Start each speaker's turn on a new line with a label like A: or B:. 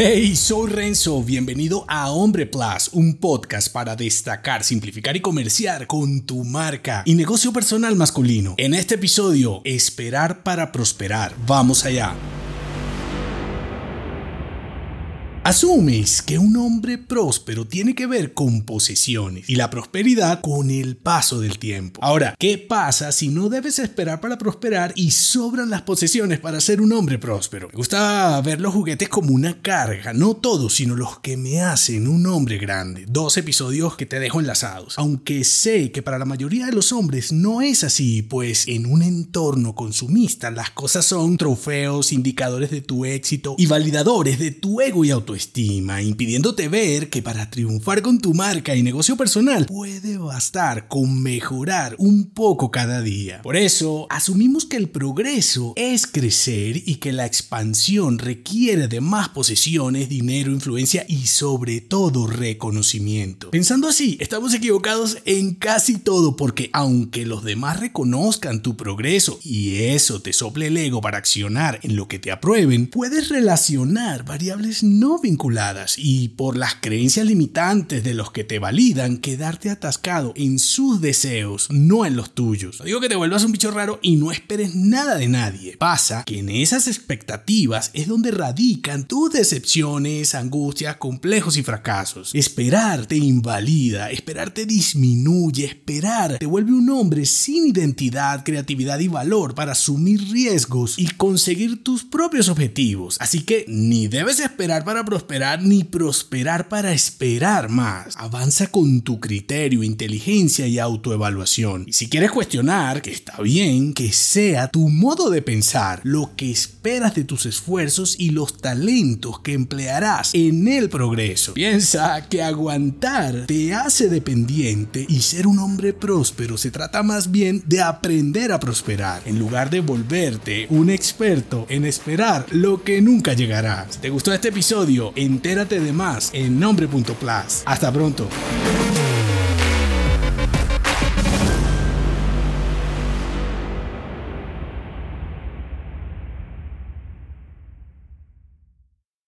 A: Hey, soy Renzo, bienvenido a Hombre Plus, un podcast para destacar, simplificar y comerciar con tu marca y negocio personal masculino. En este episodio, esperar para prosperar. Vamos allá. Asumes que un hombre próspero tiene que ver con posesiones y la prosperidad con el paso del tiempo. Ahora, ¿qué pasa si no debes esperar para prosperar y sobran las posesiones para ser un hombre próspero? Me gusta ver los juguetes como una carga, no todos, sino los que me hacen un hombre grande. Dos episodios que te dejo enlazados. Aunque sé que para la mayoría de los hombres no es así, pues en un entorno consumista las cosas son trofeos, indicadores de tu éxito y validadores de tu ego y autoestima estima, impidiéndote ver que para triunfar con tu marca y negocio personal puede bastar con mejorar un poco cada día. Por eso, asumimos que el progreso es crecer y que la expansión requiere de más posesiones, dinero, influencia y sobre todo reconocimiento. Pensando así, estamos equivocados en casi todo porque aunque los demás reconozcan tu progreso y eso te sople el ego para accionar en lo que te aprueben, puedes relacionar variables no vinculadas y por las creencias limitantes de los que te validan, quedarte atascado en sus deseos, no en los tuyos. Digo que te vuelvas un bicho raro y no esperes nada de nadie. Pasa que en esas expectativas es donde radican tus decepciones, angustias, complejos y fracasos. Esperar te invalida, esperar te disminuye, esperar te vuelve un hombre sin identidad, creatividad y valor para asumir riesgos y conseguir tus propios objetivos. Así que ni debes esperar para prosperar ni prosperar para esperar más. Avanza con tu criterio, inteligencia y autoevaluación. Y si quieres cuestionar, que está bien, que sea tu modo de pensar, lo que esperas de tus esfuerzos y los talentos que emplearás en el progreso. Piensa que aguantar te hace dependiente y ser un hombre próspero se trata más bien de aprender a prosperar en lugar de volverte un experto en esperar lo que nunca llegará. Si te gustó este episodio, entérate de más en nombre.plus. Hasta pronto.